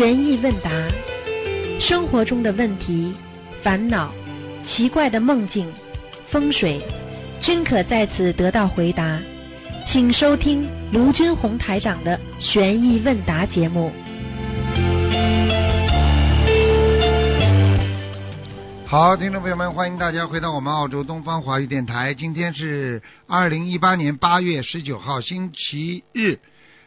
悬疑问答，生活中的问题、烦恼、奇怪的梦境、风水，均可在此得到回答。请收听卢军红台长的悬疑问答节目。好，听众朋友们，欢迎大家回到我们澳洲东方华语电台。今天是二零一八年八月十九号，星期日，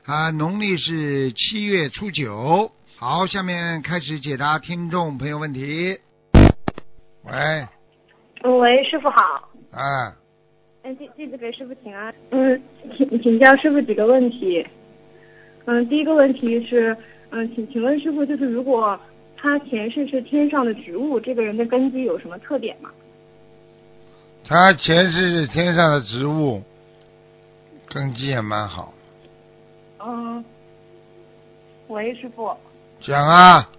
啊，农历是七月初九。好，下面开始解答听众朋友问题。喂，喂，师傅好。哎，哎，弟弟子给师傅请安。嗯，请请教师傅几个问题。嗯，第一个问题是，嗯，请请问师傅，就是如果他前世是天上的植物，这个人的根基有什么特点吗？他前世是天上的植物，根基也蛮好。嗯，喂，师傅。讲啊，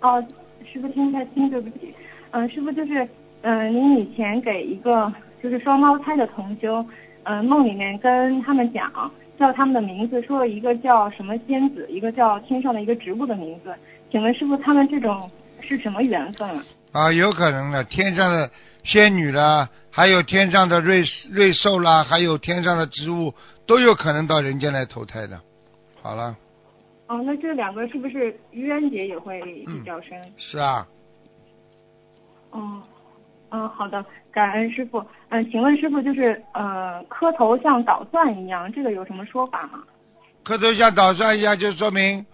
哦，师傅听不太清，对不起。嗯，师傅就是，嗯，您以前给一个就是双胞胎的同修，嗯，梦里面跟他们讲，叫他们的名字，说了一个叫什么仙子，一个叫天上的一个植物的名字。请问师傅，他们这种是什么缘分啊？啊，有可能的，天上的仙女啦，还有天上的瑞瑞兽啦，还有天上的植物，都有可能到人间来投胎的。好了，哦，那这两个是不是愚人节也会比较深？是啊，嗯，嗯，好的，感恩师傅。嗯，请问师傅，就是呃，磕头像捣蒜一样，这个有什么说法吗？磕头像捣蒜一样，就说明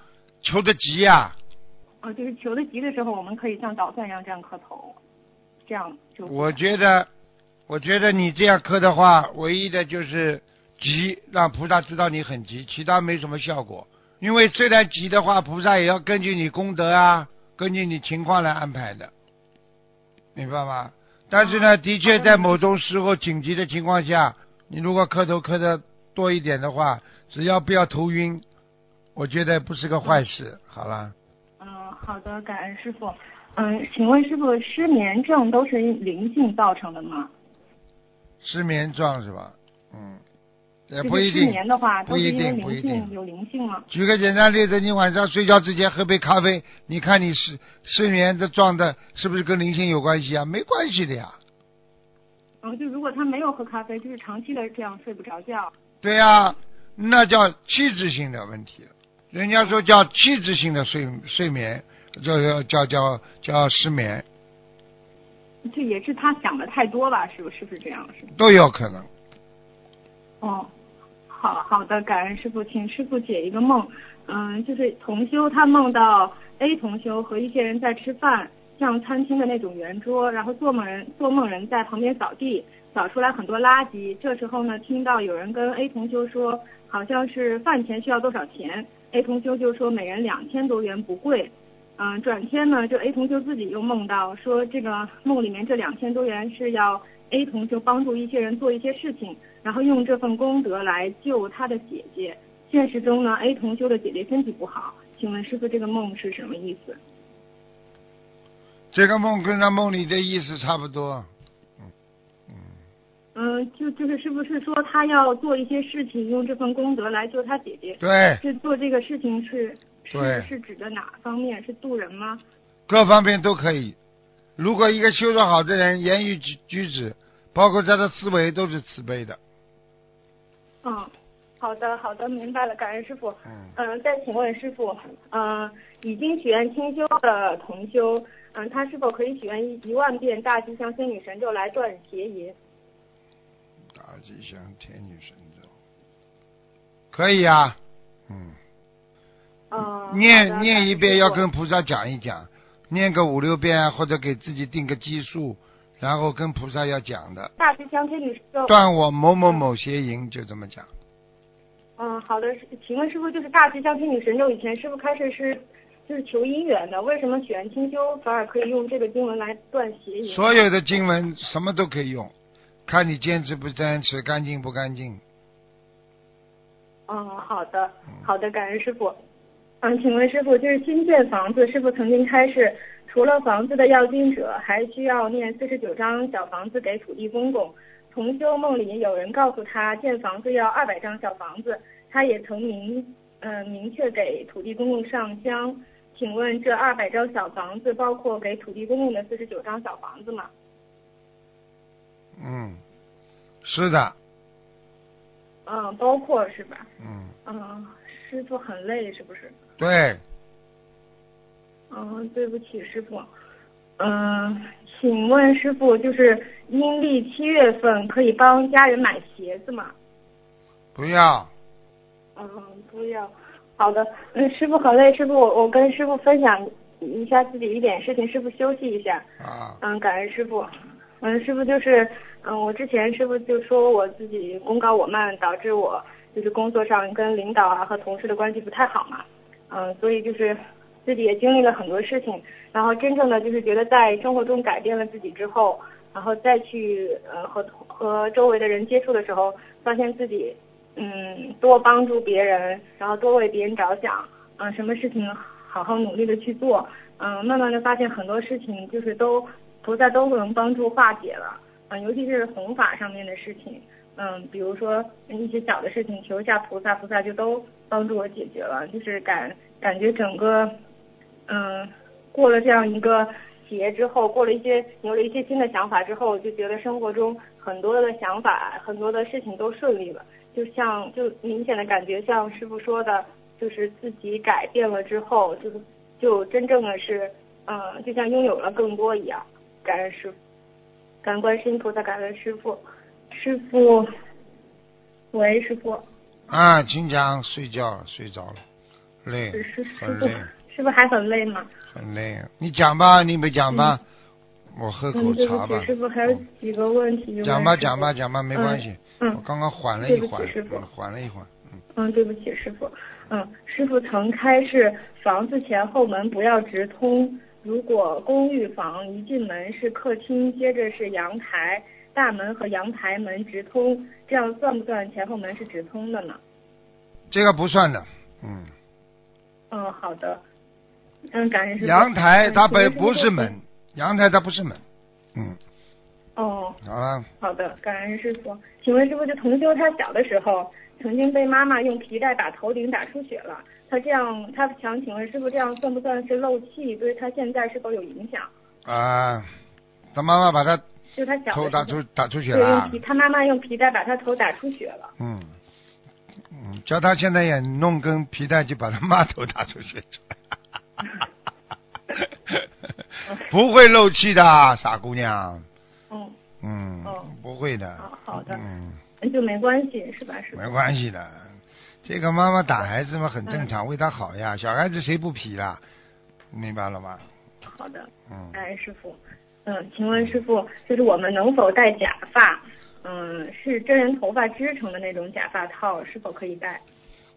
求得急呀、啊，就是求得急的时候，我们可以像捣蒜一样这样磕头，这样就。我觉得，我觉得你这样磕的话，唯一的就是急，让菩萨知道你很急，其他没什么效果。因为虽然急的话，菩萨也要根据你功德啊，根据你情况来安排的，明白吗？但是呢，的确在某种时候紧急的情况下，你如果磕头磕的多一点的话，只要不要头晕，我觉得不是个坏事。好了。嗯，好的，感恩师傅。嗯，请问师傅，失眠症都是灵性造成的吗？失眠症是吧？嗯，也就不一定是失。眠的话，不一都是因为定不一定灵性有灵性吗？举个简单例子，你晚上睡觉之前喝杯咖啡，你看你失失眠的状态是不是跟灵性有关系啊？没关系的呀。嗯，就如果他没有喝咖啡，就是长期的这样睡不着觉。对呀、那叫气质性的问题。人家说叫气质性的睡睡眠，叫叫叫叫叫失眠，这也是他想的太多吧？是不是？是不是这样？是？都有可能。哦，好好的，感恩师傅，请师傅解一个梦。嗯，就是同修他梦到 A 同修和一些人在吃饭，像餐厅的那种圆桌，然后做梦人做梦人在旁边扫地，扫出来很多垃圾。这时候呢，听到有人跟 A 同修说，好像是饭钱需要多少钱，A 同修就说每人两千多元不贵。嗯，转天呢，就 A 同修自己又梦到说，这个梦里面这两千多元是要 A 同修帮助一些人做一些事情，然后用这份功德来救他的姐姐。现实中呢，A 同修的姐姐身体不好，请问师傅这个梦是什么意思？这个梦跟他梦里的意思差不多。嗯，就就是是不是说他要做一些事情，用这份功德来救他姐姐？对，是做这个事情是是是指的哪方面？是渡人吗？各方面都可以。如果一个修得好的人，言语举举止，包括他的思维，都是慈悲的。嗯，好的好的，明白了，感恩师傅。嗯，嗯，再请问师傅，嗯，已经许愿清修的同修，嗯，他是否可以许愿一一万遍大吉祥天女神咒来断邪淫？大吉祥天女神咒，可以啊。嗯，嗯，念念一遍，要跟菩萨讲一讲，念个五六遍，或者给自己定个基数，然后跟菩萨要讲的，大吉祥天女。断我某某某邪淫，就这么讲。嗯，好的，请问师傅，就是大吉祥天女神咒以前师傅开始是就是求姻缘的，为什么许愿清修反而可以用这个经文来断邪淫？所有的经文什么都可以用，看你坚持不坚持，干净不干净。嗯，好的，好的，感恩师傅。嗯，请问师傅，就是新建房子，师傅曾经开示，除了房子的要经者，还需要念四十九张小房子给土地公公。同修梦里有人告诉他，建房子要二百张小房子，他也曾明嗯、明确给土地公公上香。请问这二百张小房子包括给土地公公的四十九张小房子吗？嗯，是的，嗯，包括是吧？嗯，嗯，师傅很累是不是？对，嗯，对不起，师傅。嗯，请问师傅，就是阴历七月份可以帮家人买鞋子吗？不要，嗯，不要。好的，嗯，师傅很累，师傅，我我跟师傅分享一下自己一点事情，师傅休息一下。啊，嗯，感恩师傅。嗯，师傅就是，嗯，我之前师傅就说我自己功高我慢，导致我就是工作上跟领导啊和同事的关系不太好嘛。嗯，所以就是自己也经历了很多事情，然后真正的就是觉得在生活中改变了自己之后，然后再去呃和和周围的人接触的时候，发现自己嗯多帮助别人，然后多为别人着想，嗯，什么事情好好努力的去做，嗯，慢慢的发现很多事情就是都菩萨都能帮助化解了，嗯，尤其是弘法上面的事情，嗯，比如说一些小的事情求一下菩萨，菩萨就都帮助我解决了，就是感感觉整个，嗯，过了这样一个企业之后，过了一些有了一些新的想法之后，就觉得生活中很多的想法，很多的事情都顺利了，就像就明显的感觉像师傅说的，就是自己改变了之后，就是就真正的是，嗯，就像拥有了更多一样。感恩师傅，感恩观世音菩萨，感恩师傅，师傅，喂，师傅，啊，请讲，睡觉了，睡着了，累很累，，师傅还很累吗？很累。你讲吧，你们讲吧？我喝口茶吧起，。师傅还有几个问题。讲吧，讲吧，讲吧，没关系。嗯我刚刚缓了一缓，师傅嗯缓了一缓。嗯，嗯，对不起，师傅。嗯，师傅曾开示房子前后门不要直通，如果公寓房一进门是客厅，接着是阳台，大门和阳台门直通，这样算不算前后门是直通的呢？这个不算的。嗯，嗯，好的。嗯，感恩师傅。阳台它本嗯请问师傅不是门，阳台它不是门。嗯，哦，好了，好的，感恩师傅。请问师傅，就同修他小的时候，曾经被妈妈用皮带把头顶打出血了，他这样，他想请问师傅，这样算不算是漏气？对他现在是否有影响？啊，他妈妈把他就他小的时候头打出打出血了皮，。他妈妈用皮带把他头打出血了。嗯，嗯，叫他现在也弄根皮带就把他妈头打出血出来，不会漏气的，傻姑娘。嗯，嗯哦，不会的。好好的嗯，那就没关系是吧？师傅。没关系的。这个妈妈打孩子嘛很正嗯常，为他好呀。小孩子谁不皮啦？明白了吗？好的，嗯，哎师傅。嗯，请问师傅，就是我们能否戴假发？嗯，是真人头发织成的那种假发套，是否可以戴？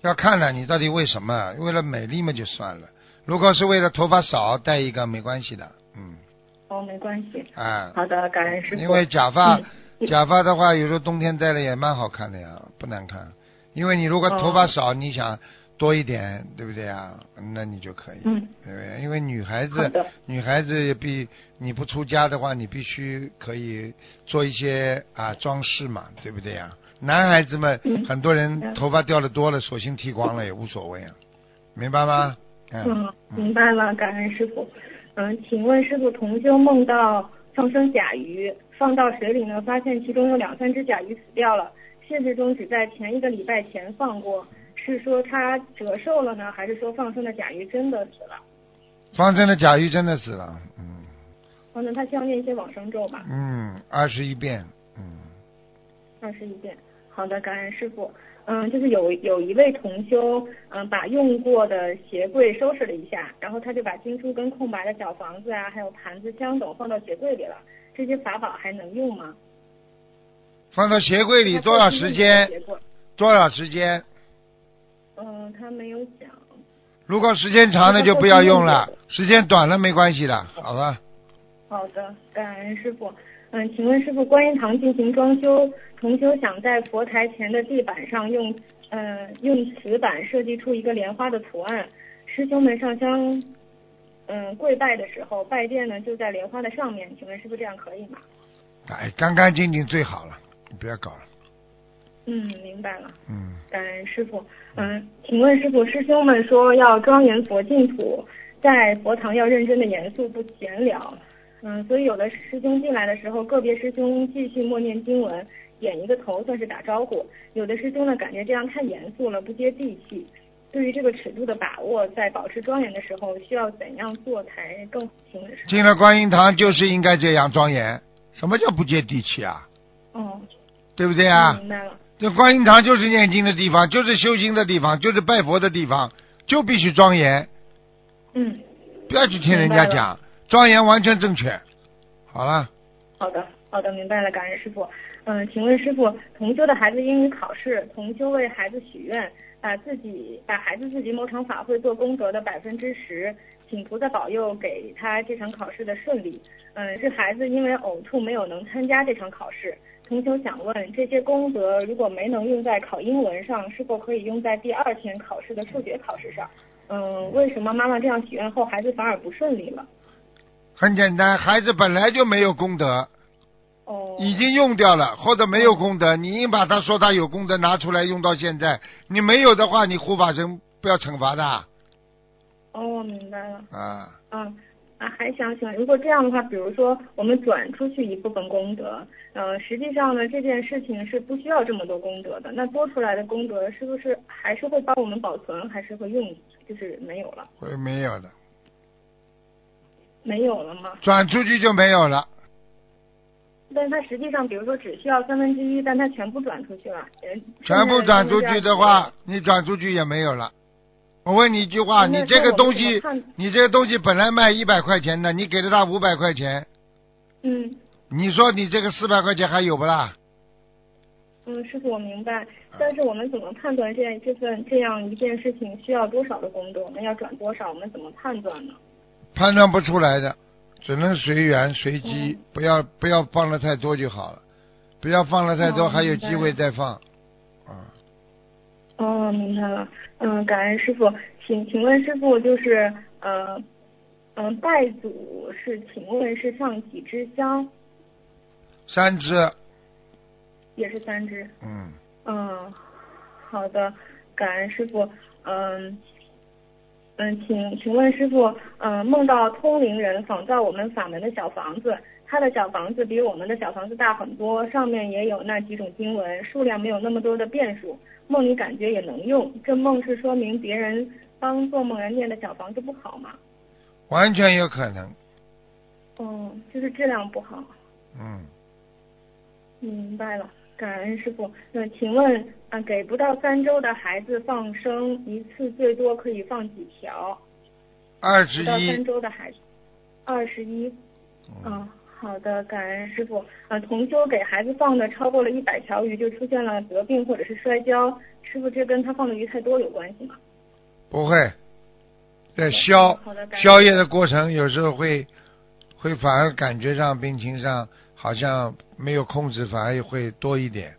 要看了你到底为什么？为了美丽嘛就算了。如果是为了头发少戴一个没关系的，嗯，哦，没关系。嗯，好的，感恩师傅。因为假发嗯假发的话，有时候冬天戴了也蛮好看的呀，不难看。因为你如果头发少，你想多一点，对不对啊？那你就可以，嗯，对不对？因为女孩子，女孩子也必你不出家的话，你必须可以做一些啊装饰嘛，对不对呀？男孩子们、嗯很多人嗯头发掉的多了，索性剃光了也无所谓啊，明白吗？嗯，明白了，感恩师傅。嗯，请问师傅，同修梦到放生甲鱼，放到水里呢，发现其中有两三只甲鱼死掉了。现实中只在前一个礼拜前放过，是说它折寿了呢，还是说放生的甲鱼真的死了？放生的甲鱼真的死了，嗯哦，那他需要念一些往生咒吧，嗯，二十一遍，嗯。二十一遍。好的，感恩师傅。嗯，就是有有一位同修，嗯，把用过的鞋柜收拾了一下，然后他就把经书跟空白的小房子啊，还有盘子、香等放到鞋柜里了。这些法宝还能用吗？放到鞋柜里多少时间？多少时间？嗯，他没有讲。如果时间长了就不要用了，时间短了没关系的。好吧，好的，感恩师傅。嗯，请问师傅，观音堂进行装修，重修想在佛台前的地板上用，嗯，用瓷板设计出一个莲花的图案。师兄们上香，嗯，跪拜的时候，拜垫呢就在莲花的上面。请问师傅这样可以吗？哎，干干净净最好了，你不要搞了。嗯，明白了。嗯，感恩师傅。嗯，请问师傅，师兄们说要庄严佛净土，在佛堂要认真的严肃不闲聊。嗯，所以有的师兄进来的时候，个别师兄继续默念经文，点一个头算是打招呼；有的师兄呢，感觉这样太严肃了，不接地气。对于这个尺度的把握，在保持庄严的时候，需要怎样做才更行？进了观音堂就是应该这样庄严。什么叫不接地气啊？哦，对不对啊？明白了。这观音堂就是念经的地方，就是修心的地方，就是拜佛的地方，就必须庄严。嗯。不要去听人家讲，庄严完全正确。好了。好的，好的，明白了，感恩师傅。嗯，请问师傅，同修的孩子英语考试，同修为孩子许愿。把自己把孩子自己某场法会做功德的百分之十，请菩萨保佑给他这场考试的顺利。嗯，是孩子因为呕吐没有能参加这场考试。同学想问，这些功德如果没能用在考英文上，是否可以用在第二天考试的数学考试上？嗯，为什么妈妈这样许愿后，孩子反而不顺利了？很简单，孩子本来就没有功德。哦，已经用掉了，或者没有功德，你硬把他说他有功德拿出来用到现在，你没有的话，你护法神不要惩罚的。哦，明白了。啊。嗯，啊，还想请，如果这样的话，比如说我们转出去一部分功德，呃，实际上呢，这件事情是不需要这么多功德的，那多出来的功德是不是还是会帮我们保存，还是会用，就是没有了？会没有了。没有了吗？转出去就没有了。但它实际上，比如说只需要三分之一，但它全部转出去了。全部转出去的话，你转出去也没有了。我问你一句话，你这个东西，你这个东西本来卖一百块钱的，你给了他五百块钱。嗯。你说你这个四百块钱还有不啦？嗯，师傅，我明白。但是我们怎么判断这这份这样一件事情需要多少的工作？我们要转多少？我们怎么判断呢？判断不出来的。只能随缘随机，不要不要放的太多就好了，不要放的太多，还有机会再放。啊。哦，明白了。嗯，感恩师傅，请请问师傅，就是呃嗯，拜祖是请问是上几支香？三支。也是三支。嗯。嗯，好的，感恩师傅。嗯。嗯，请请问师傅，嗯，梦到通灵人仿造我们法门的小房子，他的小房子比我们的小房子大很多，上面也有那几种经文，数量没有那么多的变数，梦里感觉也能用。这梦是说明别人帮做梦人念的小房子不好吗？完全有可能。哦，就是质量不好。嗯。明白了。感恩师傅，那请问啊，给不到三周的孩子放生一次最多可以放几条？二十一。到三周的孩子，二十一。嗯，好的，感恩师傅。呃，同修给孩子放的超过了一百条鱼，就出现了得病或者是摔跤，师傅这跟他放的鱼太多有关系吗？不会，在消消业的过程，有时候会会反而感觉上病情上。好像没有控制，反而会多一点，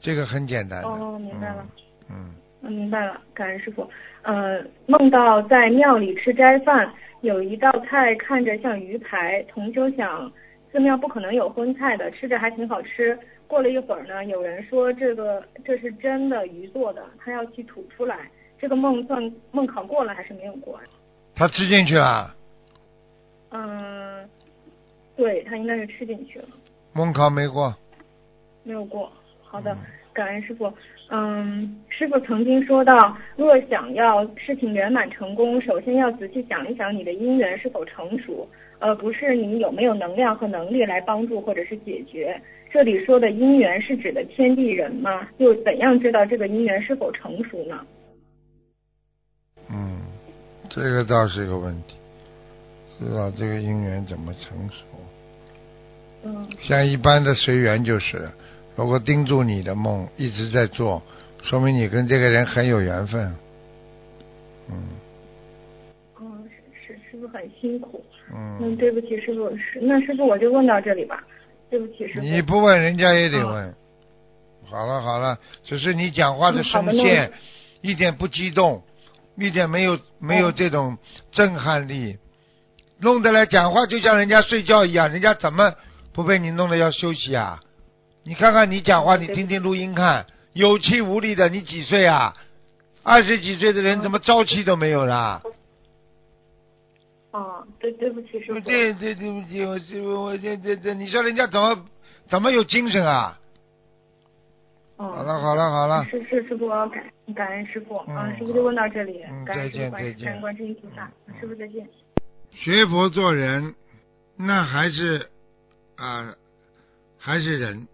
这个很简单的。哦，明白了。嗯。嗯，明白了，感恩师傅。呃，梦到在庙里吃斋饭，有一道菜看着像鱼排，同修想，寺庙不可能有荤菜的，吃着还挺好吃。过了一会儿呢，有人说这个这是真的鱼做的，他要去吐出来。这个梦算梦考过了还是没有过？他吃进去了。嗯。对他应该是吃进去了。梦考没过。没有过，好的，感恩师傅。嗯，师傅曾经说到，若想要事情圆满成功，首先要仔细想一想你的因缘是否成熟，而不是你有没有能量和能力来帮助或者是解决。这里说的因缘是指的天地人吗？又怎样知道这个因缘是否成熟呢？嗯，这个倒是一个问题，知道这个因缘怎么成熟。嗯像一般的随缘就是，如果盯住你的梦一直在做，说明你跟这个人很有缘分。嗯。哦，是是是不是很辛苦？嗯。嗯，对不起，师傅，是那师傅我就问到这里吧。对不起，师傅。你不问人家也得问。好了好了，只是你讲话的声线一点不激动，一点没有没有这种震撼力，弄得来讲话就像人家睡觉一样，人家怎么？不被你弄得要休息啊！你看看你讲话，你听听录音看，有气无力的。你几岁啊？二十几岁的人怎么朝气都没有啦？哦，对，对不起师傅。对对对不起，我师傅，我这这这，你说人家怎么怎么有精神啊？嗯，好了好了好了，是是师傅，感感恩师傅，嗯啊，师傅就问到这里，嗯感恩再见，感再见恩观世音菩萨，师傅再见。学佛做人，那还是啊、还是人，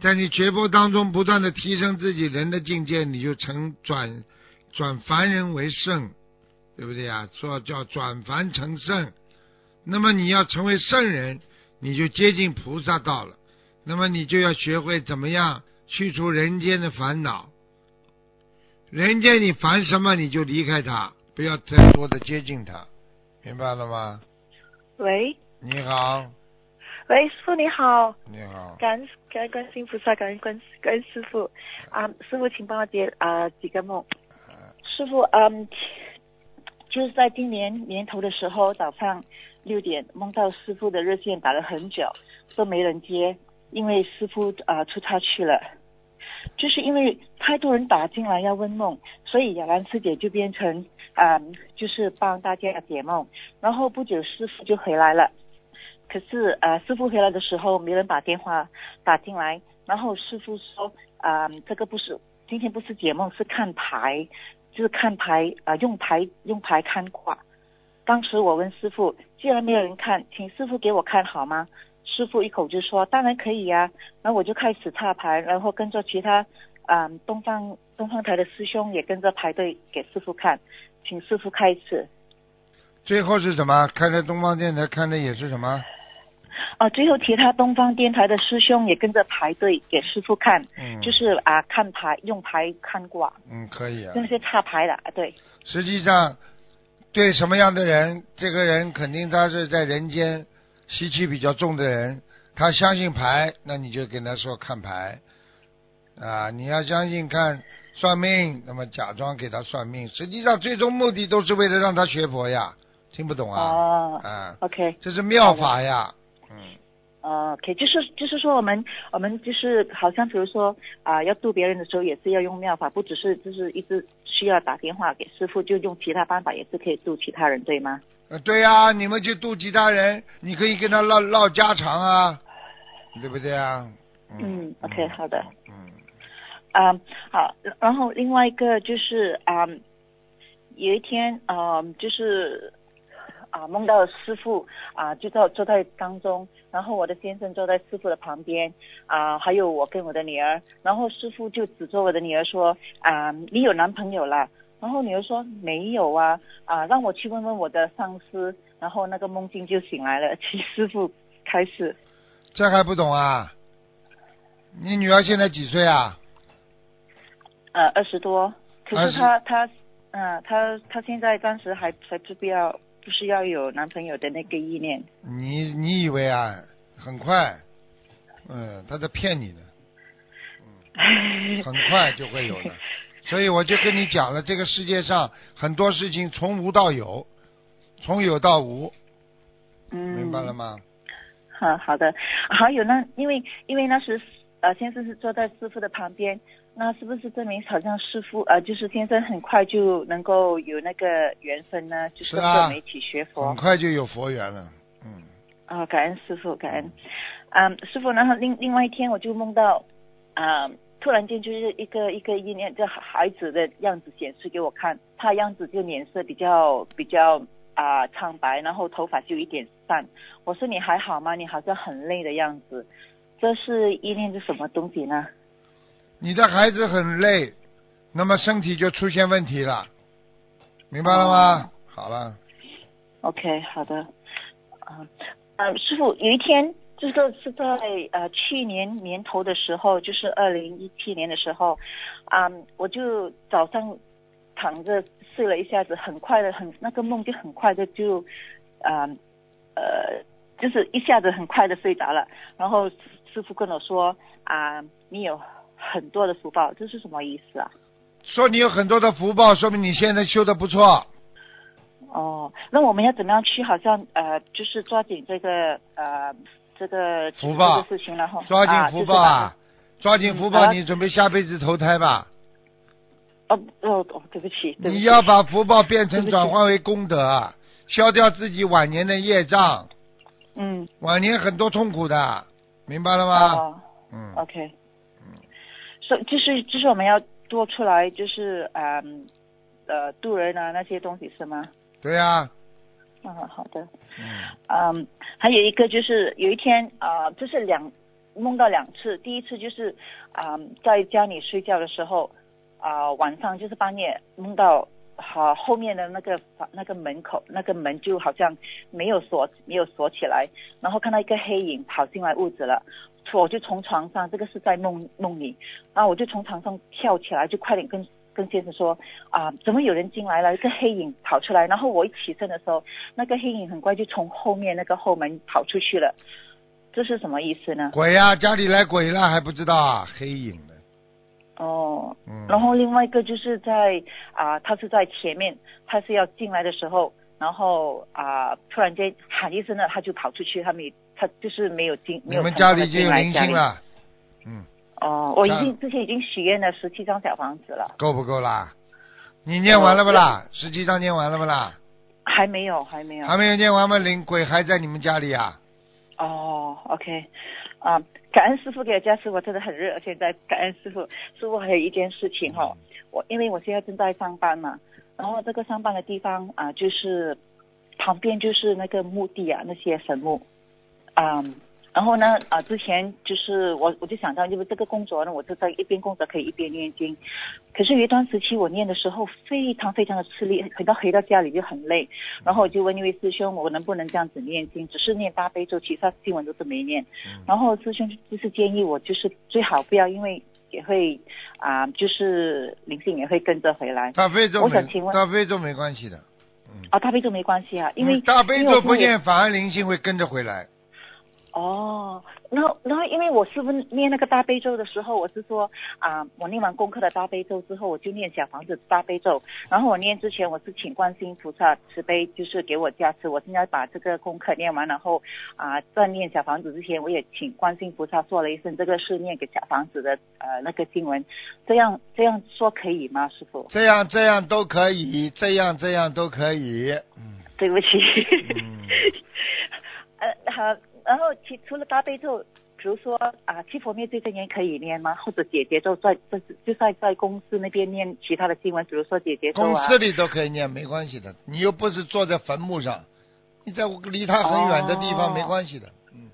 在你学佛当中不断的提升自己人的境界，你就成转转凡人为圣，对不对啊？说叫转凡成圣。那么你要成为圣人，你就接近菩萨道了。那么你就要学会怎么样去除人间的烦恼。人间你烦什么，你就离开他，不要太多的接近他。明白了吗？喂你好，喂，师傅你好，你好，感恩感恩观世音菩萨，感恩观感恩师傅啊，师傅请帮我解啊、几个梦。师傅，嗯，就是在今年年头的时候，早上六点梦到师傅的热线打了很久，都没人接，因为师傅啊、出差去了。就是因为太多人打进来要问梦，所以雅兰师姐就变成啊、就是帮大家解梦。然后不久师傅就回来了，可是呃，师傅回来的时候没人把电话打进来，然后师傅说啊、这个不是今天不是解梦，是看牌，就是看牌啊、用牌用牌看卦。当时我问师傅，既然没有人看，请师傅给我看好吗？师傅一口就说当然可以呀、然后我就开始插牌，然后跟着其他啊、东方东方台的师兄也跟着排队给师傅看，请师傅开始。最后是什么？看的东方电台看的也是什么？哦，最后其他东方电台的师兄也跟着排队给师傅看，嗯，就是啊看牌用牌看卦，嗯，可以啊。那些插牌的，啊对，实际上，对什么样的人，这个人肯定他是在人间习气比较重的人，他相信牌，那你就跟他说看牌啊。你要相信看算命，那么假装给他算命，实际上最终目的都是为了让他学佛呀。听不懂啊？哦啊，，OK，这是妙法呀。嗯，哦，OK，就是就是说我们我们就是好像比如说啊、要度别人的时候也是要用妙法，不只是就是一直需要打电话给师傅，就用其他办法也是可以度其他人，对吗？呃对呀、你们去度其他人，你可以跟他唠唠家常啊，对不对啊？嗯，OK，好的。嗯，啊、好，然后另外一个就是啊、有一天啊、就是啊、梦到师傅啊、就在坐在当中，然后我的先生坐在师傅的旁边啊、还有我跟我的女儿，然后师傅就指着我的女儿说啊、你有男朋友了？然后女儿说没有啊啊、让我去问问我的上司，然后那个梦境就醒来了，请师傅开始。这还不懂啊？你女儿现在几岁啊？呃，二十多，可是她她，嗯、她她现在暂时还还不必要，不是要有男朋友的那个意念。你你以为啊？很快，嗯，他在骗你呢，很快就会有的。所以我就跟你讲了，这个世界上很多事情从无到有，从有到无，嗯，明白了吗？好好的，还有呢，因为因为那时呃先生是坐在师傅的旁边，那是不是证明好像师傅呃就是先生很快就能够有那个缘分呢？就是跟我们一起学佛很快就有佛缘了，嗯。啊、感恩师傅，感恩。嗯，师傅，然后另另外一天我就梦到，啊、突然间就是一个一个意念，这孩子的样子显示给我看，他样子就脸色比较比较啊、苍白，然后头发就有一点散。我说你还好吗？你好像很累的样子。这是意念是什么东西呢？你的孩子很累，那么身体就出现问题了，明白了吗？好了，OK，好的。啊、呃，师傅，有一天，这个是在呃去年年头的时候，就是二零一七年的时候，啊、我就早上躺着睡了一下子，很快的，很那个梦就很快的就，啊呃，就是一下子很快的睡着了。然后师傅跟我说啊、你有很多的福报，这是什么意思啊？说你有很多的福报，说明你现在修的不错。哦，那我们要怎么样去？好像呃，就是抓紧这个呃这个福报的事情，然后抓紧福报啊啊！抓紧福报，嗯你准备下辈子投胎吧？哦哦哦，对不起，不起你要把福报变成转化为功德啊！消掉自己晚年的业障，嗯，晚年很多痛苦的，明白了吗？哦嗯，，OK，所以就是就是我们要多出来，就是嗯呃渡人啊那些东西是吗？对呀、嗯，好的。嗯，嗯，还有一个就是有一天啊、呃就是两梦到两次，第一次就是啊、在家里睡觉的时候啊、晚上就是半夜梦到好、后面的那个房那个门口那个门就好像没有锁没有锁起来，然后看到一个黑影跑进来屋子了。我就从床上，这个是在梦梦里，然后我就从床上跳起来，就快点跟跟先生说啊，怎么有人进来了？一个黑影跑出来，然后我一起身的时候，那个黑影很快就从后面那个后门跑出去了，这是什么意思呢？鬼呀、家里来鬼了还不知道啊？黑影的，哦，嗯，然后另外一个就是在啊、他是在前面，他是要进来的时候，然后啊、突然间喊一声呢，他就跑出去，他没他就是没有进，没你们有成功地家里已经有。灵性了，嗯，哦，我已经之前已经许愿了十七张小房子了，够不够啦？你念完了不哦啦？十七张念完了不啦？还没有，还没有。还没有念完吗？灵鬼还在你们家里啊？哦，OK，啊，感恩师傅给我加持，我真的很热。现在感恩师傅，师傅还有一件事情哈、哦，我因为我现在正在上班嘛，然后这个上班的地方啊，就是旁边就是那个墓地啊，那些坟墓，啊、然后呢啊，之前就是我我就想到，因为这个工作呢，我就在一边工作可以一边念经，可是有一段时期我念的时候非常非常的吃力，回到回到家里就很累，然后我就问一位师兄，我能不能这样子念经，只是念大悲咒，其他经文都是没念。嗯然后师兄就是建议我，就是最好不要，因为也会啊、就是灵性也会跟着回来。大悲咒我想请问大悲咒没关系的，嗯，啊，大悲咒没关系啊，因为、嗯大悲咒不念，反而灵性会跟着回来。哦，然后然后因为我师傅念那个大悲咒的时候，我是说啊、我念完功课的大悲咒之后，我就念小房子大悲咒。然后我念之前，我是请观世音菩萨慈悲，就是给我加持。我现在把这个功课念完，然后啊、在念小房子之前，我也请观世音菩萨说了一声，这个是念给小房子的呃那个经文。这样这样说可以吗，师傅？这样这样都可以，这样这样都可以。嗯对不起。嗯呃，然后其除了大悲咒，比如说啊，七佛灭罪真言可以念吗？或者姐姐咒在在就在在公司那边念其他的经文，比如说姐姐咒啊。公司里都可以念，没关系的。你又不是坐在坟墓上，你在离他很远的地方哦没关系的。嗯，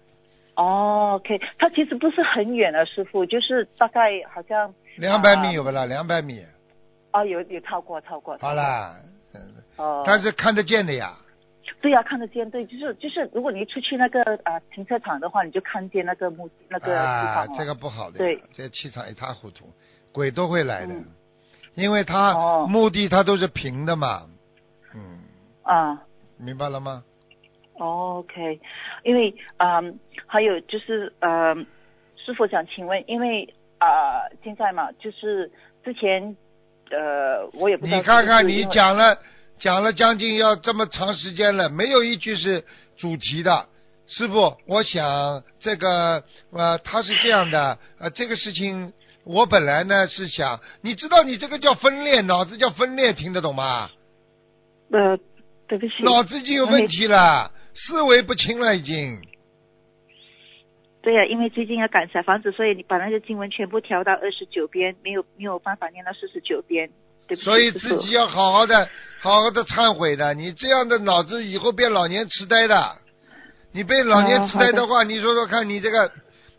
哦，OK，他其实不是很远的，师傅，就是大概好像两百米有不啦？两百米，哦，有有超过超过。好啦。嗯哦。但是看得见的呀。对呀、看得见，对，就是就是，如果你出去那个啊、停车场的话，你就看见那个墓那个地啊。这个不好的，对。这气场一塌糊涂，鬼都会来的，嗯。因为它哦。墓地他都是平的嘛，嗯，啊。明白了吗？OK，因为嗯，还有就是嗯，师傅想请问，因为啊、现在嘛，就是之前呃，我也不知道你看看你讲了讲了将近要这么长时间了，没有一句是主题的。师傅，我想这个呃，他是这样的，呃，这个事情我本来呢是想，你知道你这个叫分裂，脑子叫分裂，听得懂吗？呃，对不起，脑子已经有问题了，思维不清了已经。对呀、因为最近要赶小房子，所以你把那些经文全部调到二十九遍，没有没有办法念到四十九遍，对不起，所以自己要好好的、好好的忏悔的。你这样的脑子以后变老年痴呆的，你被老年痴呆的话，你说说看你这个，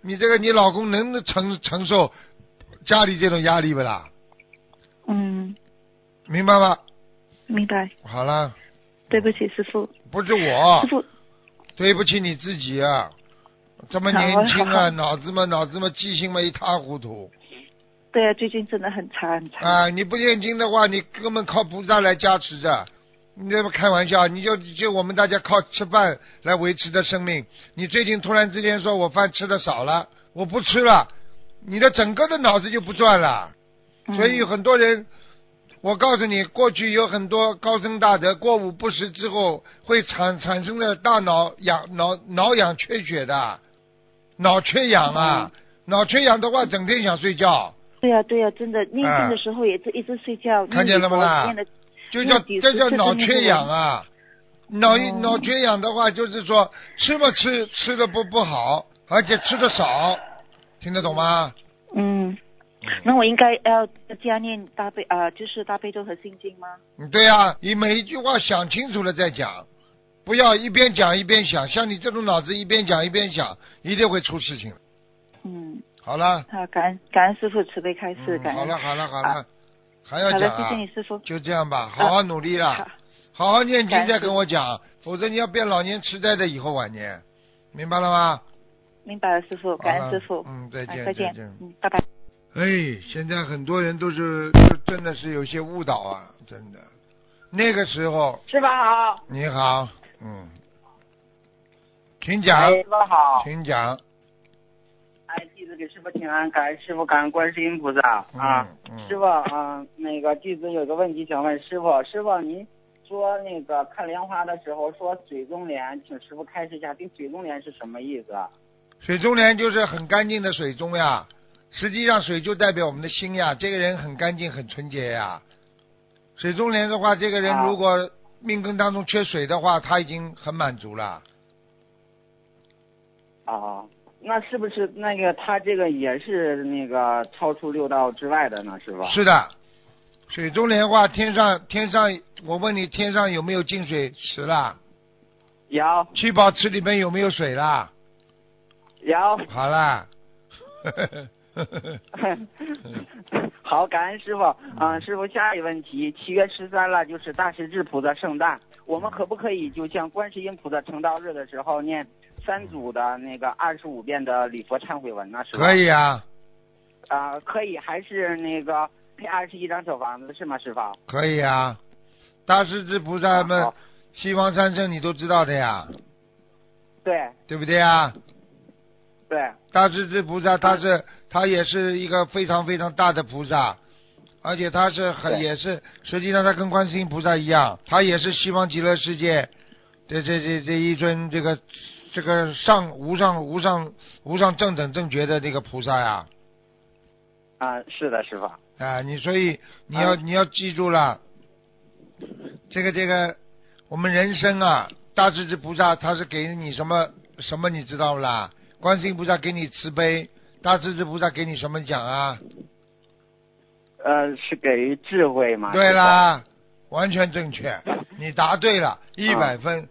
你这个你老公能承承受家里这种压力不啦？嗯，明白吗？明白，好了，对不起，师傅，不是我。师，傅，对不起你自己啊，这么年轻啊，脑子嘛脑子嘛记性嘛一塌糊涂对啊，最近真的很差很差，啊！你不念经的话，你根本靠菩萨来加持着。你这不开玩笑？你就就我们大家靠吃饭来维持的生命。你最近突然之间说我饭吃的少了，我不吃了，你的整个的脑子就不转了。嗯所以有很多人，我告诉你，过去有很多高僧大德过午不食之后，会产产生的大脑氧脑脑氧缺血的，脑缺氧啊，脑缺氧的话，整天想睡觉，对呀、对呀、真的念啊经的时候也是一直睡觉，看见了吗啦就叫这叫脑缺氧啊，脑脑缺氧的话，就是说吃吧吃吃的不不好，而且吃的少，听得懂吗？嗯，那我应该要加念大悲啊、就是大悲咒和心经吗？嗯对呀、你每一句话想清楚了再讲，不要一边讲一边想。像你这种脑子一边讲一边想，一定会出事情。嗯，好了，好，感恩感恩师傅慈悲开示，感恩。嗯好了好了好啊了，还要讲啊谢谢你？师傅。就这样吧，好好努力好啦，好好念经再跟我讲，否则你要变老年痴呆的以后晚年，明白了吗？明白了，师傅，感恩师傅。嗯，再见啊再见见。。嗯，拜拜。哎，现在很多人都是就真的是有些误导啊，真的。那个时候，师傅好，你好，嗯，请讲，哎，师傅好，请讲，哎，弟子给师傅请安，感恩师傅，感恩观世音菩萨啊。嗯嗯师傅啊、那个弟子有个问题想问师傅，师傅您说那个看莲花的时候说水中莲，请师傅开示一下，这水中莲是什么意思？啊？水中莲就是很干净的水中呀，实际上水就代表我们的心呀，这个人很干净很纯洁呀。水中莲的话，这个人啊如果命根当中缺水的话，他已经很满足了。啊，那是不是那个他这个也是那个超出六道之外的呢？师傅？是的，水中莲花，天上天上，我问你，天上有没有净水池啦？有七宝池里面有没有水啦？有。好啦 好，感恩师傅。啊、师傅，下一个问题，七月十三了，就是大势至菩萨圣诞，我们可不可以就像观世音菩萨成道日的时候念三组的那个二十五遍的礼佛忏悔文呢？是吧？可。以啊，啊、可以，还是那个配二十一张小房子是吗，师傅？可以啊。大势至菩萨们好，西方三圣你都知道的呀，对对不对啊？对，大势至菩萨他是他也是一个非常非常大的菩萨，而且他是很也是实际上他跟观世音菩萨一样，他也是西方极乐世界这这这这一尊这个这个上无上无上无上正等正觉的这个菩萨呀。啊、是的，师傅。啊，你所以你要、啊你要记住了，这个这个我们人生啊，大势至菩萨他是给你什么什么你知道不啦？观世音菩萨给你慈悲，大势至菩萨给你什么奖啊？呃，是给予智慧嘛？对啦，完全正确，你答对了，一百分。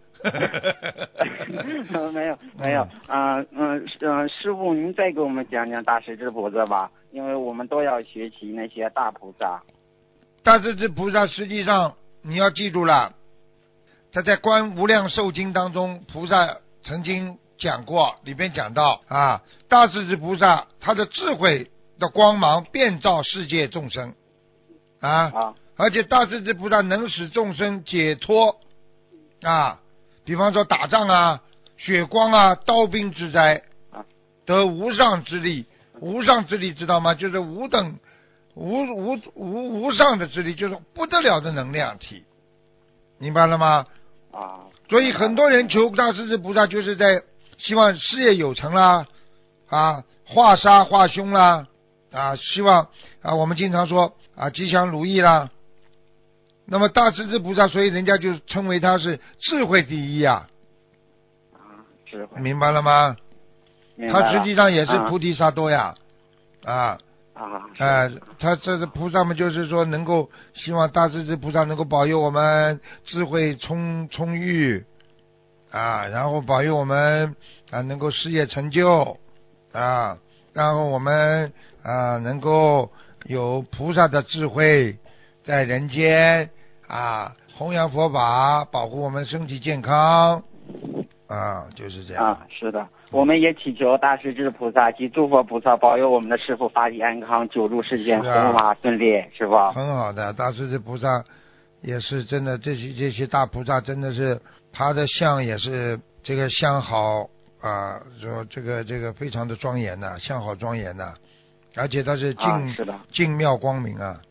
没 有没有，嗯嗯嗯，师傅您再给我们讲讲大势至菩萨吧，因为我们都要学习那些大菩萨。大势至菩萨实际上你要记住了，他在《观无量寿经》当中，菩萨曾经讲过，里边讲到啊，大势至菩萨他的智慧的光芒遍照世界众生啊，啊而且大势至菩萨能使众生解脱啊，比方说打仗啊、血光啊、刀兵之灾啊，得无上之力。无上之力知道吗？就是无等无无无无上的之力，就是不得了的能量体，明白了吗？啊所以很多人求大势至菩萨，就是在希望事业有成啦，啊，化杀化凶啦，啊，希望啊，我们经常说啊，吉祥如意啦。那么大势至菩萨，所以人家就称为他是智慧第一啊，啊，智慧，明白了吗？他实际上也是啊。菩提萨多呀，啊，啊，哎、他这是菩萨嘛就是说能够希望大势至菩萨能够保佑我们智慧充充裕。啊，然后保佑我们啊能够事业成就。啊，然后我们啊能够有菩萨的智慧在人间啊弘扬佛法，保护我们身体健康。啊，就是这样。啊，是的，我们也祈求大势至菩萨及诸佛菩萨保佑我们的师傅法体安康，久住世间，弘法顺利，师傅。很好的，大势至菩萨也是真的，这些这些大菩萨真的是他的相也是这个相好啊，说这个这个非常的庄严呐、相好庄严呐、而且他是净、啊，是的，净妙光明啊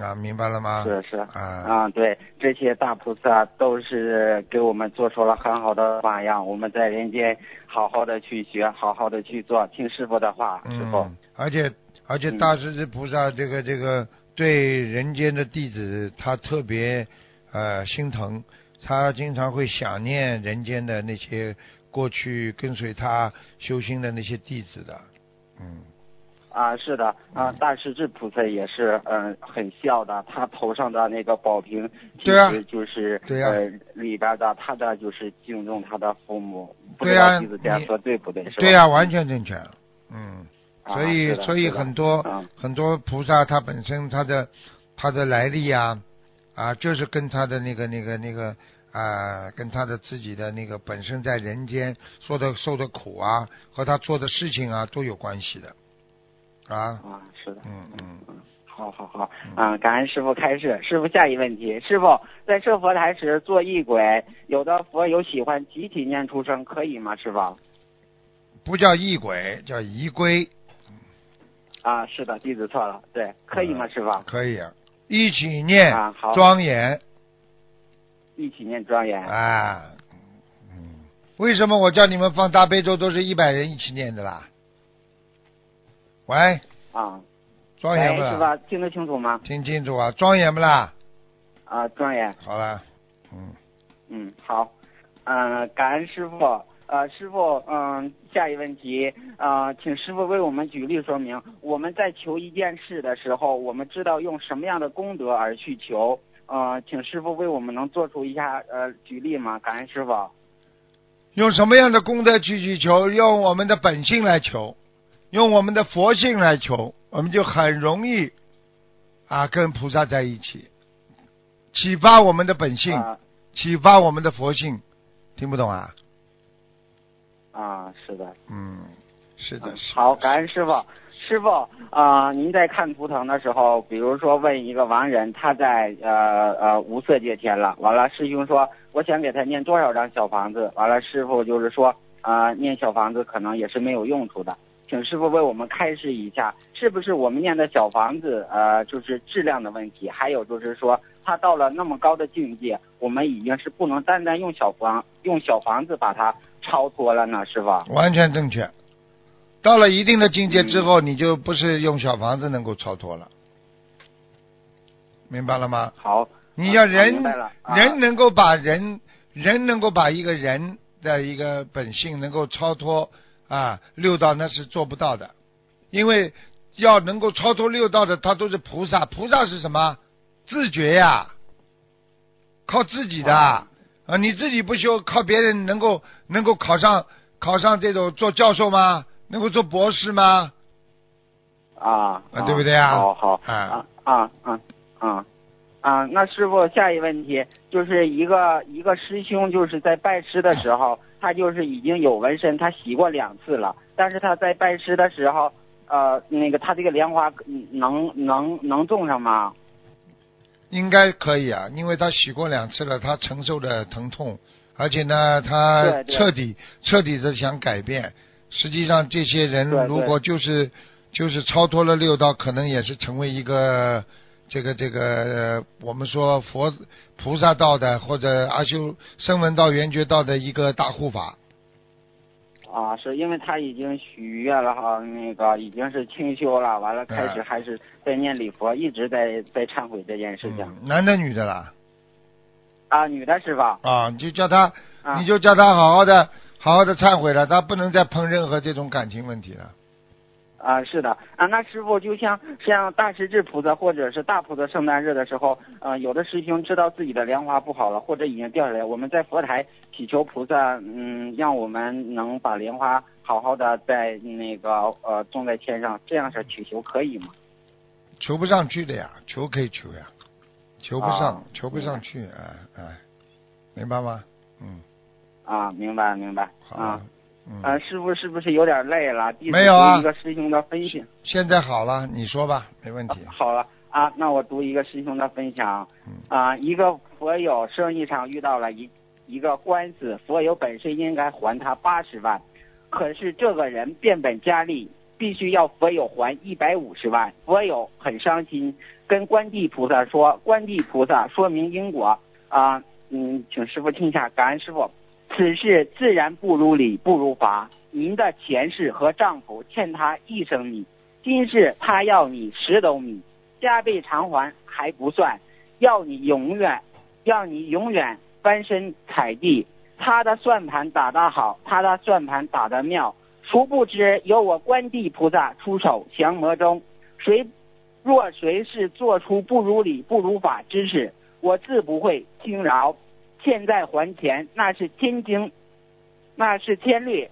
啊，明白了吗？是是。啊，啊，对，这些大菩萨都是给我们做出了很好的榜样，我们在人间好好的去学，好好的去做，听师傅的话，师傅。嗯，而且而且嗯大势至菩萨这个这个对人间的弟子他特别呃心疼，他经常会想念人间的那些过去跟随他修心的那些弟子的，嗯。啊，是的，啊，大势至菩萨也是，嗯，很孝的。他头上的那个宝瓶，其实就是对呃里边的他的就是敬重他的父母。对呀，弟子这样说对不对？对呀，完全正确。嗯，所以所以很多嗯很多菩萨他本身他的他的来历呀，啊，就是跟他的那个那个那个啊，跟他的自己的那个本身在人间受的受的苦啊，和他做的事情啊都有关系的。啊啊，是的，嗯嗯嗯，好好好，啊，感恩师傅开示。师傅下一问题，师傅在设佛台时做异鬼，有的佛友喜欢集体念出声，可以吗？师傅？不叫异鬼，叫仪规。啊，是的，弟子错了，对，可以吗？师傅？可以，啊，一起念啊，好，庄严。一起念庄严。啊，嗯，为什么我叫你们放大悲咒都是一百人一起念的啦？喂，啊，庄严是啦？吧？听得清楚吗？听清楚啊，庄严不啦？啊，庄严。好了，嗯，嗯，好，嗯、感恩师傅。呃，师傅，嗯、下一问题，呃，请师傅为我们举例说明，我们在求一件事的时候，我们知道用什么样的功德而去求？呃，请师傅为我们能做出一下呃举例吗？感恩师傅。用什么样的功德去去求？用我们的本性来求，用我们的佛性来求，我们就很容易啊跟菩萨在一起，启发我们的本性，啊启发我们的佛性，听不懂啊？啊，是的。嗯，是的，嗯是的。好，感恩师傅。师傅，啊、您在看图腾的时候，比如说问一个亡人，他在呃呃无色界天了，完了师兄说，我想给他念多少张小房子，完了师傅就是说，啊、念小房子可能也是没有用处的，请师傅为我们开示一下，是不是我们念的小房子，呃，就是质量的问题，还有就是说，他到了那么高的境界，我们已经是不能单单用小房用小房子把它超脱了呢，师傅。完全正确。到了一定的境界之后，你就不是用小房子能够超脱了，明白了吗？好，啊你要人、人能够把人人能够把一个人的一个本性能够超脱啊六道，那是做不到的，因为要能够超脱六道的，他都是菩萨。菩萨是什么？自觉呀，靠自己的啊啊！你自己不修，靠别人能够能够考上考上这种做教授吗？能够做博士吗？啊啊对不对啊好好啊啊啊啊啊啊！那师傅，下一问题就是一个一个师兄，就是在拜师的时候，他就是已经有纹身，他洗过两次了，但是他在拜师的时候，呃，那个他这个莲花嗯能能能种上吗？应该可以啊，因为他洗过两次了，他承受的疼痛，而且呢，他彻底彻底的想改变。实际上，这些人如果就是就是超脱了六道，可能也是成为一个这个这个、呃我们说佛菩萨道的或者阿修声闻道、圆觉道的一个大护法。啊，是因为他已经许愿了哈，那个已经是清修了，完了开始嗯还是在念礼佛，一直在在忏悔这件事情。嗯，男的女的啦？啊，女的是吧？啊，你就叫他，啊你就叫他好好的好好的忏悔了，他不能再碰任何这种感情问题了。啊，是的。啊，那师傅就像像大势至菩萨或者是大菩萨圣诞日的时候，呃，有的师兄知道自己的莲花不好了，或者已经掉下来，我们在佛台祈求菩萨，嗯，让我们能把莲花好好的在那个呃种在天上，这样是祈求可以吗？求不上去的呀，求可以求呀，求不上，啊求不上去，哎哎，明白吗？嗯，啊，明白明白。好啊。嗯，呃，师傅是不是有点累了？弟子没有啊一个师兄的分享。现在好了，你说吧，没问题。好了啊，那我读一个师兄的分享嗯啊，一个佛友生意上遇到了一一个官司，佛友本身应该还他八十万，可是这个人变本加厉，必须要佛友还一百五十万。佛友很伤心，跟观地菩萨说，观地菩萨说明因果啊，嗯，请师傅听一下，感恩师傅。此事自然不如理，不如法。您的前世和丈夫欠他一升米，今世他要你十斗米，加倍偿还还不算，要你永远，要你永远翻身踩地。他的算盘打得好，他的算盘打得妙。殊不知有我观地菩萨出手降魔中。谁若谁是做出不如理不如法之事，我自不会轻饶。欠债还钱，那是天经，那是天律。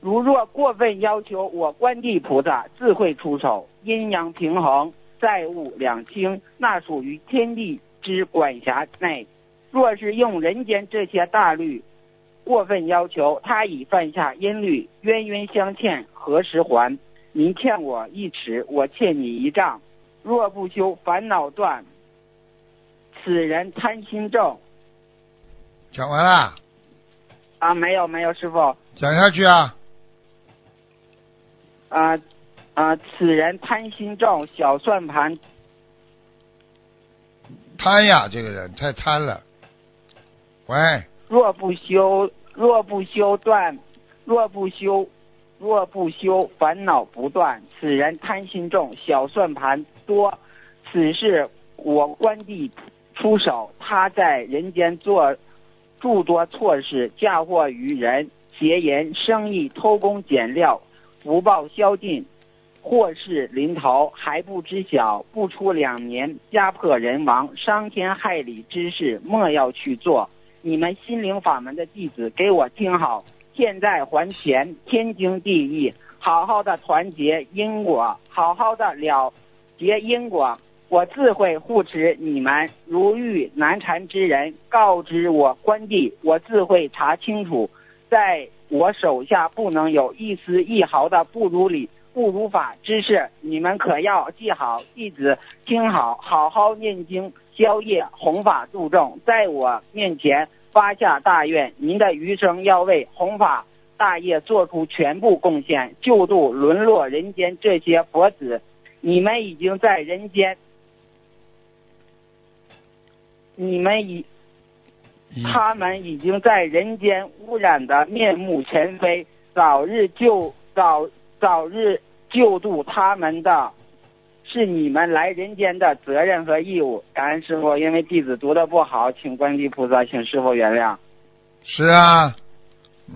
如若过分要求，我观地菩萨自会出手。阴阳平衡，债务两清，那属于天地之管辖内。若是用人间这些大律过分要求，他已犯下阴律，冤冤相欠，何时还？您欠我一尺，我欠你一丈。若不修，烦恼断。此人贪心重。讲完了，啊，没有没有，师傅。讲下去啊。啊啊，此人贪心重，小算盘。贪呀，这个人太贪了。喂。若不修，若不修断，若不修，若不修，烦恼不断。此人贪心重，小算盘多。此事我关帝出手，他在人间做诸多错事，嫁祸于人，邪淫生意，偷工减料，福报消尽，祸事临头还不知晓。不出两年，家破人亡，伤天害理之事，莫要去做。你们心灵法门的弟子，给我听好，欠债还钱，天经地义。好好的团结因果，好好的了结因果，我自会护持你们。如遇难缠之人，告知我关帝，我自会查清楚。在我手下不能有一丝一毫的不如理、不如法之事，你们可要记好。弟子听好，好好念经。宵夜弘法度众，在我面前发下大愿，您的余生要为弘法大业做出全部贡献，救度沦落人间这些佛子。你们已经在人间，你们已，他们已经在人间污染的面目全非，早日救早早日救度他们的。是你们来人间的责任和义务。感恩师傅，因为弟子读的不好，请观地菩萨，请师傅原谅。是啊，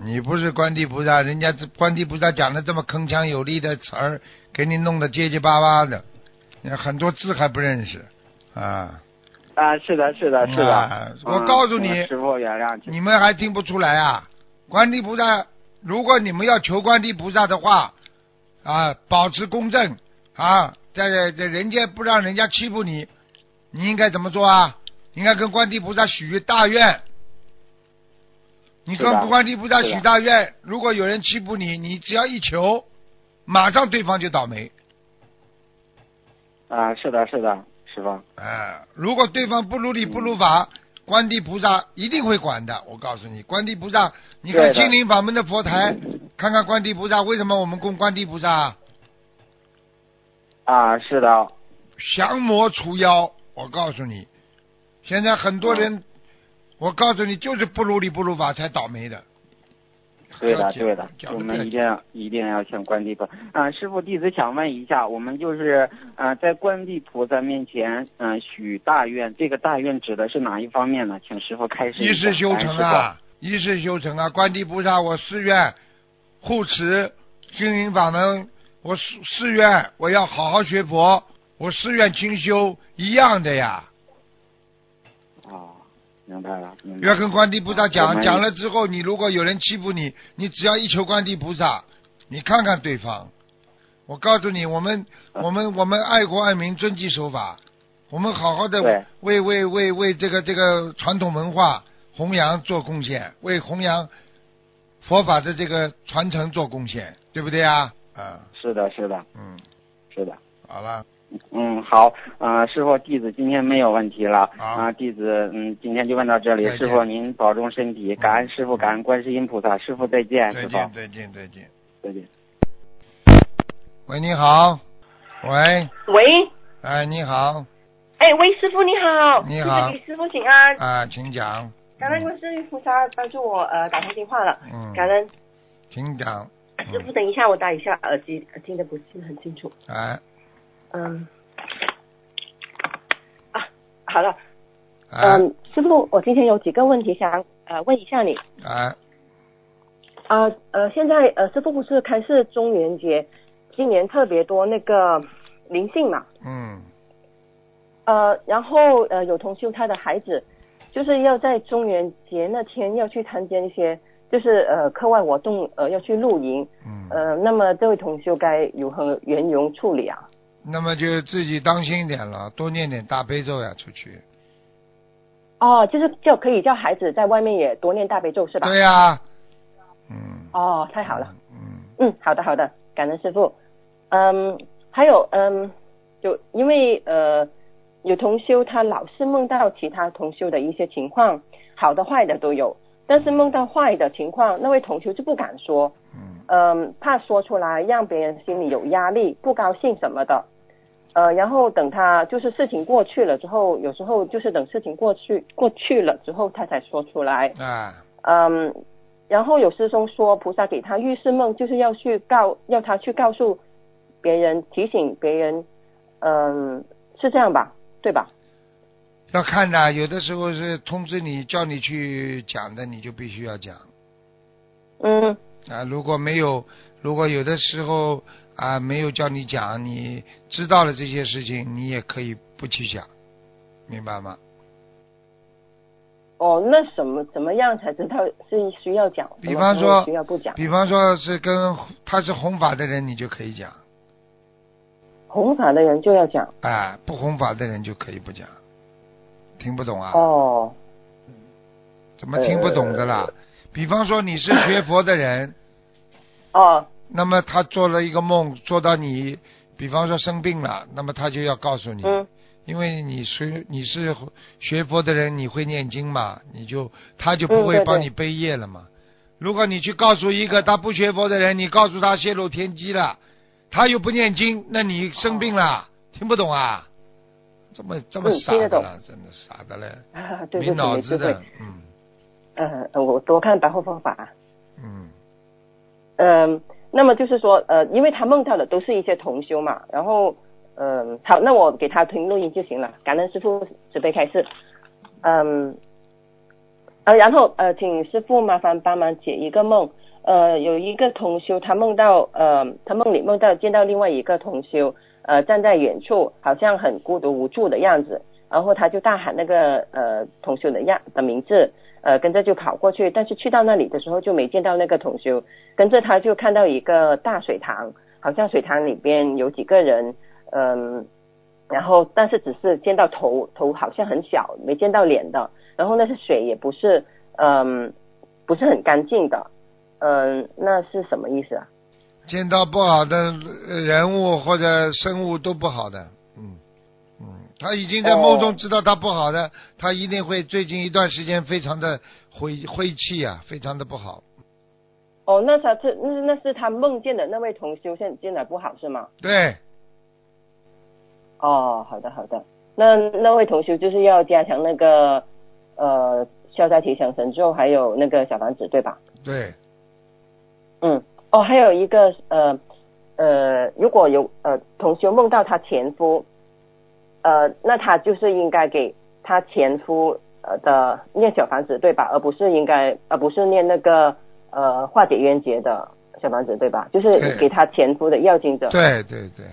你不是观地菩萨，人家观地菩萨讲的这么铿锵有力的词儿，给你弄得结结巴巴的，很多字还不认识啊。啊，是的，是的，是的。我告诉你，师傅原谅。你们还听不出来啊？观地菩萨，如果你们要求观地菩萨的话，啊，保持公正啊。在在人间不让人家欺负你，你应该怎么做啊？应该跟观地菩萨许大愿。你跟观地菩萨许大愿，如果有人欺负你，你只要一求，马上对方就倒霉。啊，是的，是的，师傅。哎，如果对方不如理不如法，观地菩萨一定会管的。我告诉你，观地菩萨，你看金陵法门的佛台，看看观地菩萨，为什么我们供观地菩萨？啊，是的，降魔除妖。我告诉你，现在很多人，我告诉你，就是不如理不如法才倒霉的。对的，对的，我们一定要一定要向观地菩萨啊，师傅弟子想问一下，我们就是啊，在观地菩萨面前嗯许大愿，这个大愿指的是哪一方面呢？请师傅开始。一世修成啊，一世修成啊，观地菩萨，我誓愿护持心灵法门。我誓誓愿，我要好好学佛，我誓愿清修，一样的呀。啊，明白了。要跟观地菩萨讲，讲了之后，你如果有人欺负你，你只要一求观地菩萨，你看看对方。我告诉你，我们我们我们爱国爱民，遵纪守法，我们好好的为为为为这个这个传统文化弘扬做贡献，为弘扬佛法的这个传承做贡献，对不对啊？啊，是的，是的，嗯，是的，好了，嗯，好，啊，师傅，弟子今天没有问题了，啊，弟子，嗯，今天就问到这里，师傅您保重身体，感恩师傅，感恩观世音菩萨，师傅再见，再见，再见，再见，再见。喂，你好，喂，喂，哎，你好，哎，喂，师傅你好，你好，给师傅请安，啊，请讲，感恩观世音菩萨帮助我呃打通电话了，嗯，感恩，请讲。师傅，等一下，我戴一下耳机，听得不是很清楚。哎。嗯。啊，好了。啊嗯，师傅，我今天有几个问题想呃问一下你。啊，啊呃，现在呃，师傅不是开始中元节，今年特别多那个灵性嘛，嗯，呃，然后呃，有同修他的孩子，就是要在中元节那天要去参加一些，就是呃课外活动，呃要去露营，嗯，呃，那么这位同修该如何圆融处理啊？那么就自己当心一点了，多念点大悲咒呀，出去。哦，就是就可以叫孩子在外面也多念大悲咒是吧？对呀、嗯。哦，太好了。嗯。嗯，好的好的，感恩师傅。嗯，还有嗯，就因为呃有同修他老是梦到其他同修的一些情况，好的坏的都有，但是梦到坏的情况，那位同修就不敢说，嗯嗯，怕说出来让别人心里有压力、不高兴什么的。呃，然后等他就是事情过去了之后，有时候就是等事情过去过去了之后，他才说出来。啊，嗯，然后有师兄说，菩萨给他预示梦，就是要去告，要他去告诉别人，提醒别人，嗯，是这样吧？对吧？要看的，有的时候是通知你叫你去讲的，你就必须要讲嗯，啊。如果没有，如果有的时候啊没有叫你讲，你知道了这些事情，你也可以不去讲，明白吗？哦，那什么怎么样才知道是需要讲？比方说需要不讲？比方说是跟他是弘法的人，你就可以讲。弘法的人就要讲。哎，不弘法的人就可以不讲，听不懂啊？哦，怎么听不懂的啦？比方说你是学佛的人，哦，那么他做了一个梦，做到你，比方说生病了，那么他就要告诉你，嗯，因为你学你是学佛的人，你会念经嘛，你就他就不会帮你背业了嘛。如果你去告诉一个他不学佛的人，你告诉他泄露天机了，他又不念经，那你生病了，听不懂啊？这么这么傻了，真的傻的嘞，啊 对没对对，没脑子的。，嗯呃，我多看白话方法。嗯。嗯，那么就是说，呃，因为他梦到的都是一些同修嘛，然后，嗯，好，那我给他听录音就行了。感恩师傅准备开示。嗯，呃，然后呃，请师傅麻烦帮忙解一个梦。呃，有一个同修，他梦到呃，他梦里梦到见到另外一个同修，呃，站在远处，好像很孤独无助的样子，然后他就大喊那个呃同修的样的名字，呃，跟着就跑过去，但是去到那里的时候就没见到那个同修，跟着他就看到一个大水塘，好像水塘里边有几个人，嗯，然后但是只是见到头，头好像很小，没见到脸的，然后那是水也不是，嗯，不是很干净的，嗯，那是什么意思啊？见到不好的人物或者生物都不好的，他已经在梦中知道他不好的，他一定会最近一段时间非常的灰灰气啊，非常的不好。哦，那他这那那是他梦见的那位同修现见的不好是吗？对，哦，好的好的，那那位同修就是要加强那个呃消灾吉祥神咒，还有那个小房子对吧？对，嗯，哦，还有一个呃呃，如果有呃同修梦到他前夫，呃，那他就是应该给他前夫呃的念小房子对吧？而不是应该而不是念那个呃化解冤结的小房子对吧？就是给他前夫的要经者。对对对，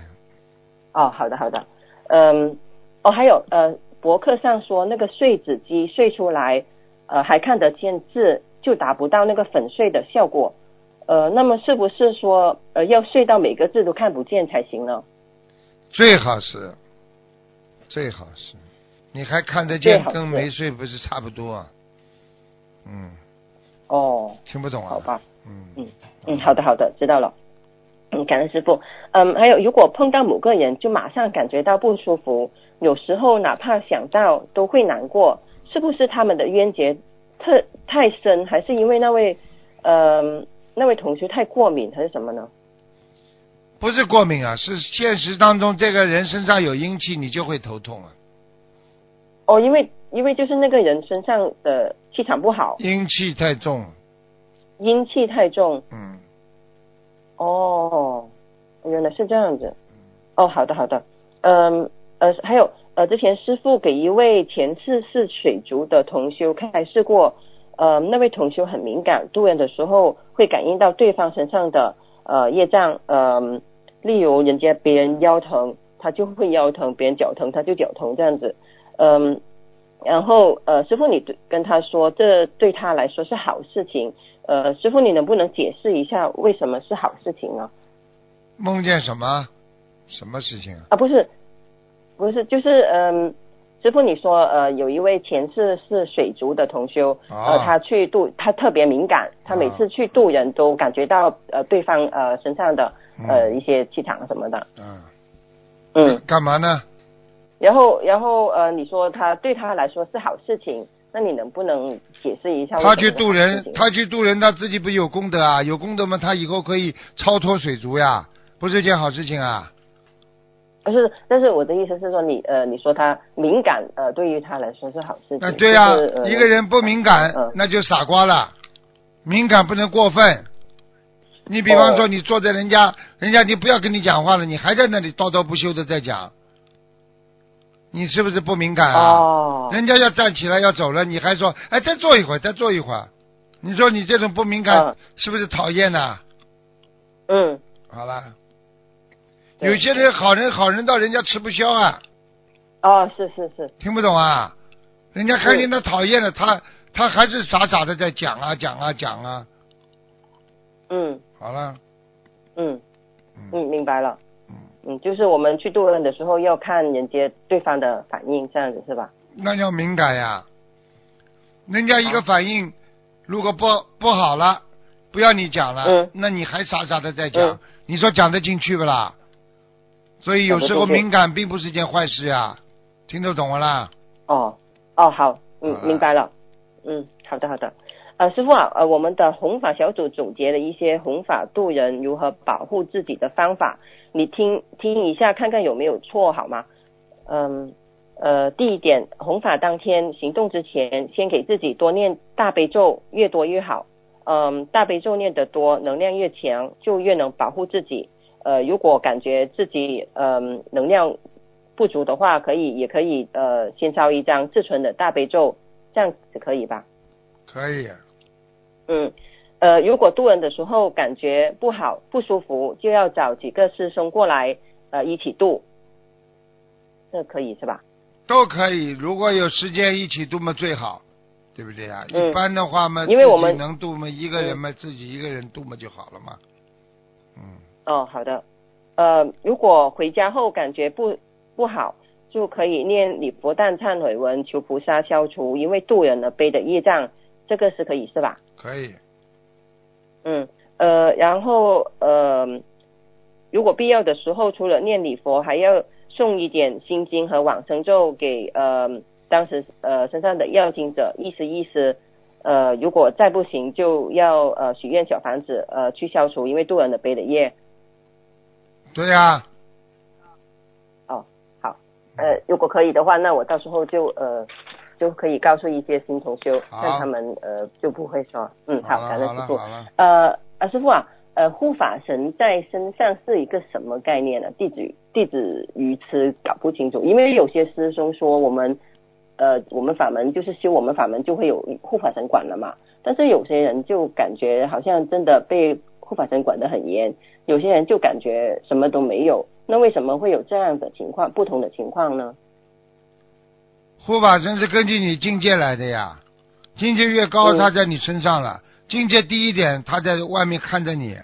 哦，好的好的，嗯，哦，还有呃，博客上说那个碎纸机碎出来，呃，还看得见字，就达不到那个粉碎的效果，呃，那么是不是说呃要碎到每个字都看不见才行呢？最好是，最好是，你还看得见，跟没睡不是差不多啊？嗯，哦，听不懂啊？好吧，嗯嗯嗯，好的好的，知道了。嗯，感恩师傅。嗯，还有，如果碰到某个人，就马上感觉到不舒服，有时候哪怕想到都会难过，是不是他们的冤结特太深，还是因为那位呃那位同学太过敏，还是什么呢？不是过敏啊，是现实当中这个人身上有阴气，你就会头痛啊。哦，因为因为就是那个人身上的气场不好，阴气太重，阴气太重。嗯，哦，原来是这样子。哦，好的好的。嗯，呃，还有呃，之前师傅给一位前世是水族的同修开示过，呃，那位同修很敏感，渡人的时候会感应到对方身上的呃业障，呃，例如人家别人腰疼，他就会腰疼；别人脚疼，他就脚疼这样子，嗯，然后呃，师傅你跟他说，这对他来说是好事情，呃，师傅你能不能解释一下为什么是好事情呢？梦见什么？什么事情啊？啊，不是，不是，就是嗯，师傅你说呃，有一位前世是水族的同修，啊呃，他去渡，他特别敏感，他每次去渡人都感觉到呃对方呃身上的呃嗯一些气场什么的，嗯，嗯，干嘛呢？然后然后呃你说他对他来说是好事情，那你能不能解释一下他去渡人，他去渡人，他自己不有功德啊？有功德嘛，他以后可以超脱水族呀，不是一件好事情啊？不是，但是我的意思是说你呃你说他敏感呃对于他来说是好事情，那对呀、就是呃一个人不敏感，嗯那就傻瓜了。敏感不能过分。你比方说，哦你坐在人家，人家你不要跟你讲话了，你还在那里叨叨不休的在讲，你是不是不敏感啊？哦，人家要站起来要走了，你还说，哎，再坐一会儿，再坐一会儿。你说你这种不敏感，嗯是不是讨厌呐？嗯，好了，对有些人好人好人到人家吃不消啊，哦是是是，听不懂啊？人家看见嗯他讨厌了，他他还是傻傻的在讲啊讲啊讲啊。嗯好了，嗯嗯嗯，明白了。嗯，嗯，就是我们去渡人的时候要看人家对方的反应，这样子是吧？那要敏感呀。人家一个反应，如果不不好了，不要你讲了，嗯那你还傻傻的在讲，嗯你说讲得进去不啦？所以有时候敏感并不是一件坏事呀，听得懂了啦？哦哦，好，嗯明白了。嗯，好的好的。呃，师傅啊，呃，我们的弘法小组总结了一些弘法度人如何保护自己的方法，你听听一下，看看有没有错好吗？嗯，呃，第一点，弘法当天行动之前，先给自己多念大悲咒，越多越好。嗯，大悲咒念得多，能量越强，就越能保护自己。呃，如果感觉自己嗯能量不足的话，可以也可以呃先烧一张自存的大悲咒，这样子可以吧？可以，嗯，呃，如果渡人的时候感觉不好不舒服，就要找几个师兄过来呃一起渡，这可以是吧？都可以。如果有时间一起渡嘛最好，对不对呀？嗯一般的话嘛，因为我们能渡嘛，一个人嘛，自己一个人渡嘛就好了嘛。嗯，哦，好的。呃，如果回家后感觉不不好，就可以念礼佛大忏悔文，求菩萨消除因为渡人而背的业障，这个是可以是吧？可以。嗯，呃，然后呃，如果必要的时候，除了念礼佛，还要送一点心经和往生咒给呃当时呃身上的要经者意思意思。呃，如果再不行，就要呃许愿小房子呃去消除因为渡人的背的业。对呀、哦，好，呃，如果可以的话，那我到时候就呃就可以告诉一些新同修，让他们呃就不会说，嗯，好，感恩师傅。呃啊，师傅啊，呃，护法神在身上是一个什么概念呢？弟子弟子愚痴搞不清楚，因为有些师兄说我们呃我们法门就是修我们法门就会有护法神管了嘛，但是有些人就感觉好像真的被护法神管得很严，有些人就感觉什么都没有，那为什么会有这样的情况不同的情况呢？护法神是根据你境界来的呀，境界越高，嗯他在你身上了；境界低一点，他在外面看着你。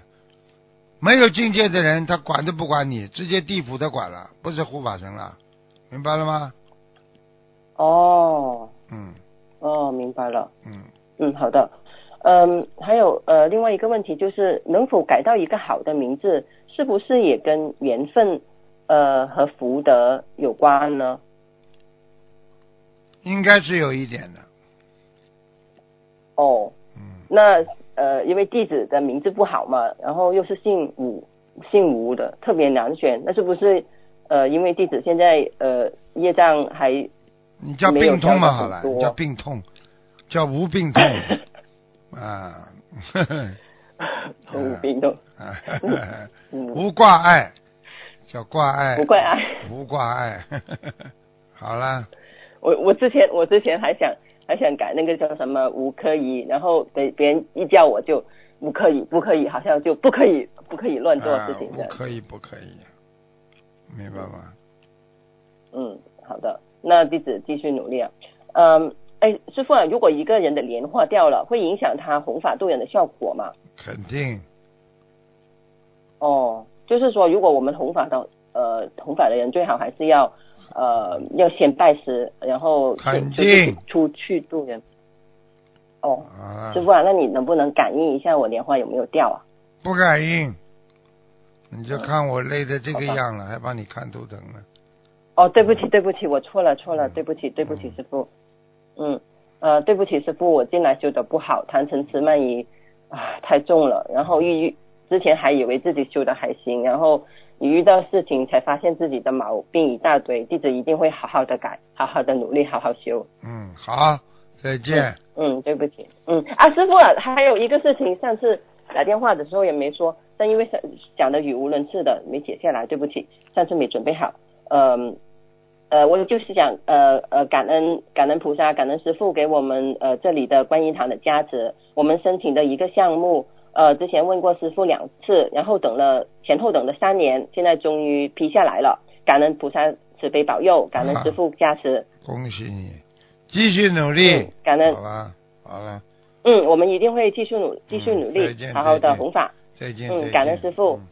没有境界的人，他管都不管你，直接地府的管了，不是护法神了，明白了吗？哦嗯哦，明白了。嗯，嗯，好的。嗯，还有呃，另外一个问题就是，能否改到一个好的名字，是不是也跟缘分呃和福德有关呢？应该是有一点的。哦，嗯，那呃，因为弟子的名字不好嘛，然后又是姓武，姓吴的，特别难选，那是不是呃，因为弟子现在呃业障还你叫病痛嘛，好了，你叫病痛，叫无病痛 啊，呵 呵无病痛，啊。嗯。无挂碍，叫挂碍，无挂碍，无挂碍。好啦，我我之前我之前还想还想改那个叫什么无可以，然后别别人一叫我就不可以不可以，好像就不可以不可以乱做事情这样。啊不可以，不可以，明白吗？嗯，好的，那弟子继续努力啊。嗯，哎，师傅啊，如果一个人的莲花掉了，会影响他弘法度人的效果吗？肯定，哦，就是说，如果我们弘法的呃弘法的人，最好还是要呃要先拜师，然后肯就是定出去度人。哦，师，傅啊，那你能不能感应一下我莲花有没有掉啊？不感应，你就看我累的这个样了，还帮你看图腾呢。哦，对不起，对不起，我错了，错了，嗯对不起，对不起，师傅。嗯，呃，对不起，师傅，我进来修的不好，贪嗔痴慢疑啊太重了，然后遇之前还以为自己修的还行，然后一遇到事情才发现自己的毛病一大堆，弟子一定会好好的改，好好的努力，好好修。嗯，好，再见。嗯，对不起。嗯啊，师傅啊，还有一个事情，上次打电话的时候也没说，但因为讲讲的语无伦次的，没写下来，对不起，上次没准备好。嗯。呃，我就是想呃呃感恩感恩菩萨，感恩师傅给我们呃这里的观音堂的加持。我们申请的一个项目，呃之前问过师傅两次，然后等了前后等了三年，现在终于批下来了。感恩菩萨慈悲保佑，感恩师傅加持。恭喜你，继续努力嗯。感恩好了，好了，嗯，我们一定会继续努继续努力，见好好的弘法。再见。嗯感恩师父嗯